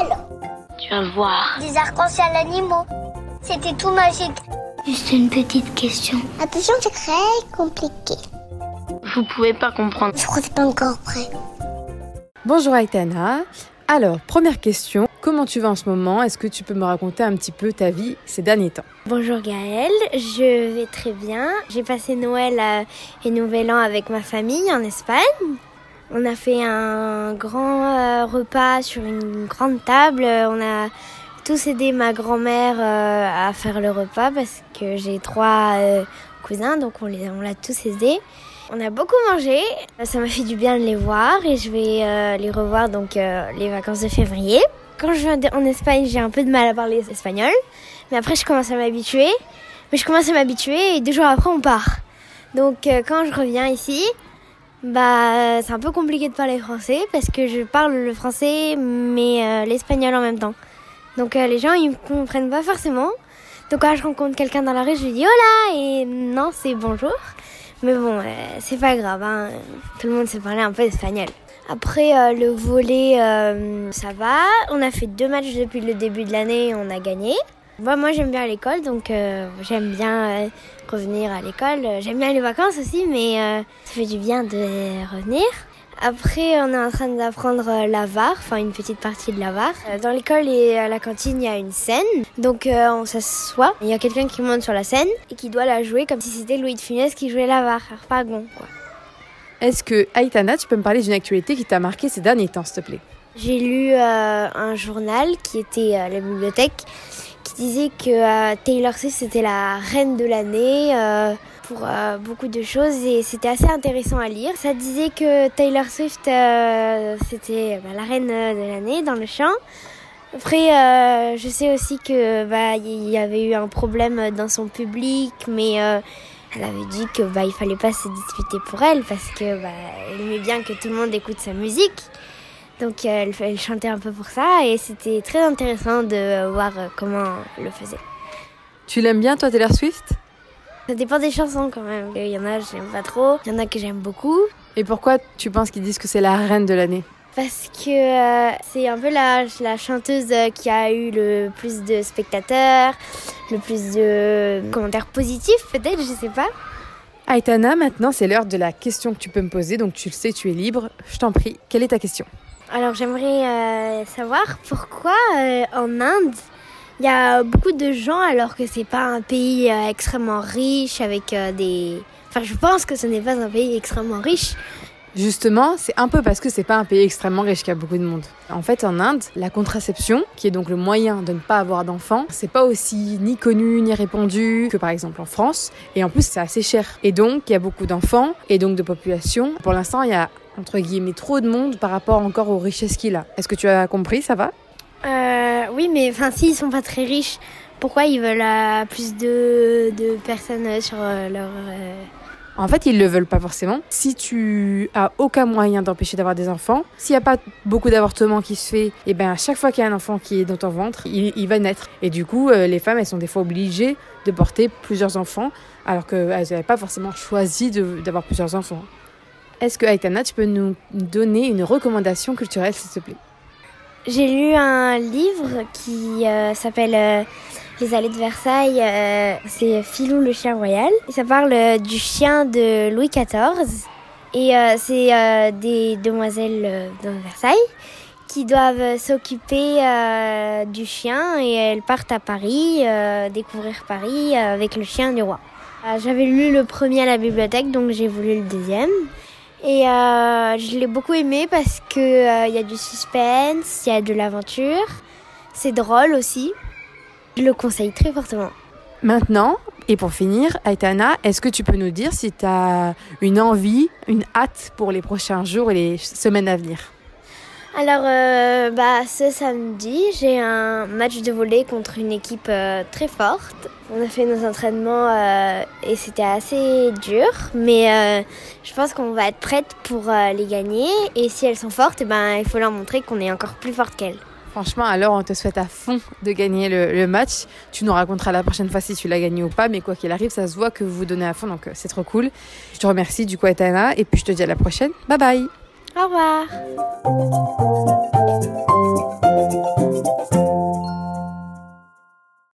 Alors, Tu vas voir. des arcs-en-ciel animaux. C'était tout magique. Juste une petite question. Attention, c'est très compliqué. Vous pouvez pas comprendre. Je crois que c'est pas encore prêt. Bonjour Aitana. Alors, première question, comment tu vas en ce moment? Est-ce que tu peux me raconter un petit peu ta vie ces derniers temps? Bonjour Gaëlle, je vais très bien. J'ai passé Noël euh, et Nouvel An avec ma famille en Espagne. On a fait un grand euh, repas sur une grande table. On a tous aidé ma grand-mère euh, à faire le repas parce que j'ai trois euh, cousins, donc on les, on l'a tous aidés. On a beaucoup mangé, ça m'a fait du bien de les voir et je vais les revoir donc les vacances de février. Quand je viens en Espagne, j'ai un peu de mal à parler espagnol, mais après je commence à m'habituer. Mais je commence à m'habituer et deux jours après on part. Donc quand je reviens ici, bah c'est un peu compliqué de parler français parce que je parle le français mais euh, l'espagnol en même temps. Donc euh, les gens ils me comprennent pas forcément. Donc quand je rencontre quelqu'un dans la rue, je lui dis hola et non c'est bonjour. Mais bon, euh, c'est pas grave, hein. tout le monde sait parler un peu espagnol. Après le volet, ça va. On a fait deux matchs depuis le début de l'année, on a gagné. Bah, moi j'aime bien l'école, donc euh, j'aime bien euh, revenir à l'école. Euh, J'aime bien les vacances aussi, mais ça fait du bien de revenir. Après, on est en train d'apprendre la VAR, enfin une petite partie de la VAR. Dans l'école et à la cantine, il y a une scène. Donc on s'assoit, il y a quelqu'un qui monte sur la scène et qui doit la jouer comme si c'était Louis de Funès qui jouait la VAR, Harpagon quoi. Est-ce que Aitana, tu peux me parler d'une actualité qui t'a marqué ces derniers temps, s'il te plaît? J'ai lu euh, un journal qui était à la bibliothèque qui disait que euh, Taylor Swift c'était la reine de l'année euh, pour euh, beaucoup de choses et c'était assez intéressant à lire. Ça disait que Taylor Swift euh, c'était bah, la reine euh, de l'année dans le chant. Après, euh, je sais aussi que bah il y avait eu un problème dans son public, mais euh, elle avait dit que bah il fallait pas se disputer pour elle parce que bah elle aimait bien que tout le monde écoute sa musique. Donc euh, elle, elle chantait un peu pour ça et c'était très intéressant de euh, voir euh, comment elle le faisait. Tu l'aimes bien, toi, Taylor Swift? Ça dépend des chansons quand même. Il y en a que j'aime pas trop, il y en a que j'aime beaucoup. Et pourquoi tu penses qu'ils disent que c'est la reine de l'année? Parce que euh, c'est un peu la, la chanteuse qui a eu le plus de spectateurs, le plus de commentaires positifs peut-être, je sais pas. Aitana, maintenant, c'est l'heure de la question que tu peux me poser, donc tu le sais, tu es libre. Je t'en prie, quelle est ta question? Alors j'aimerais euh, savoir pourquoi euh, en Inde il y a beaucoup de gens alors que c'est pas un pays euh, extrêmement riche avec euh, des. Enfin, je pense que ce n'est pas un pays extrêmement riche. Justement, c'est un peu parce que c'est pas un pays extrêmement riche qu'il y a beaucoup de monde. En fait, en Inde, la contraception, qui est donc le moyen de ne pas avoir d'enfants, c'est pas aussi ni connu ni répandu que par exemple en France. Et en plus, c'est assez cher. Et donc, il y a beaucoup d'enfants et donc de population. Pour l'instant, il y a entre guillemets trop de monde par rapport encore aux richesses qu'il a. Est-ce que tu as compris Ça va? Euh, oui, mais enfin, s'ils sont pas très riches, pourquoi ils veulent euh, plus de, de personnes sur euh, leur. En fait, ils le veulent pas forcément. Si tu as aucun moyen d'empêcher d'avoir des enfants, s'il n'y a pas beaucoup d'avortements qui se fait, et ben à chaque fois qu'il y a un enfant qui est dans ton ventre, il, va naître. Et du coup, euh, les femmes, elles sont des fois obligées de porter plusieurs enfants, alors qu'elles n'avaient pas forcément choisi d'avoir plusieurs enfants. Est-ce que Aitana, tu peux nous donner une recommandation culturelle, s'il te plaît? J'ai lu un livre qui euh, s'appelle euh, Les allées de Versailles. euh, c'est Filou le chien royal. Ça parle euh, du chien de Louis XIV. Et euh, c'est euh, des demoiselles euh, de Versailles qui doivent euh, s'occuper euh, du chien et elles partent à Paris, euh, découvrir Paris euh, avec le chien du roi. Euh, J'avais lu le premier à la bibliothèque, donc j'ai voulu le deuxième. Et euh, je l'ai beaucoup aimé parce que euh, il y a du suspense, il y a de l'aventure, c'est drôle aussi. Je le conseille très fortement. Maintenant, et pour finir, Aitana, est-ce que tu peux nous dire si tu as une envie, une hâte pour les prochains jours et les semaines à venir? Alors, euh, bah, ce samedi, j'ai un match de volley contre une équipe euh, très forte. On a fait nos entraînements euh, et c'était assez dur, mais je pense qu'on va être prête pour les gagner. Et si elles sont fortes, eh ben, il faut leur montrer qu'on est encore plus forte qu'elles. Franchement, alors on te souhaite à fond de gagner le, match. Tu nous raconteras la prochaine fois si tu l'as gagné ou pas, mais quoi qu'il arrive, ça se voit que vous vous donnez à fond, donc euh, c'est trop cool. Je te remercie du coup, Aitana, et puis je te dis à la prochaine. Bye bye Au revoir